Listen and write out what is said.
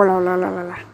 过来，来来来来来。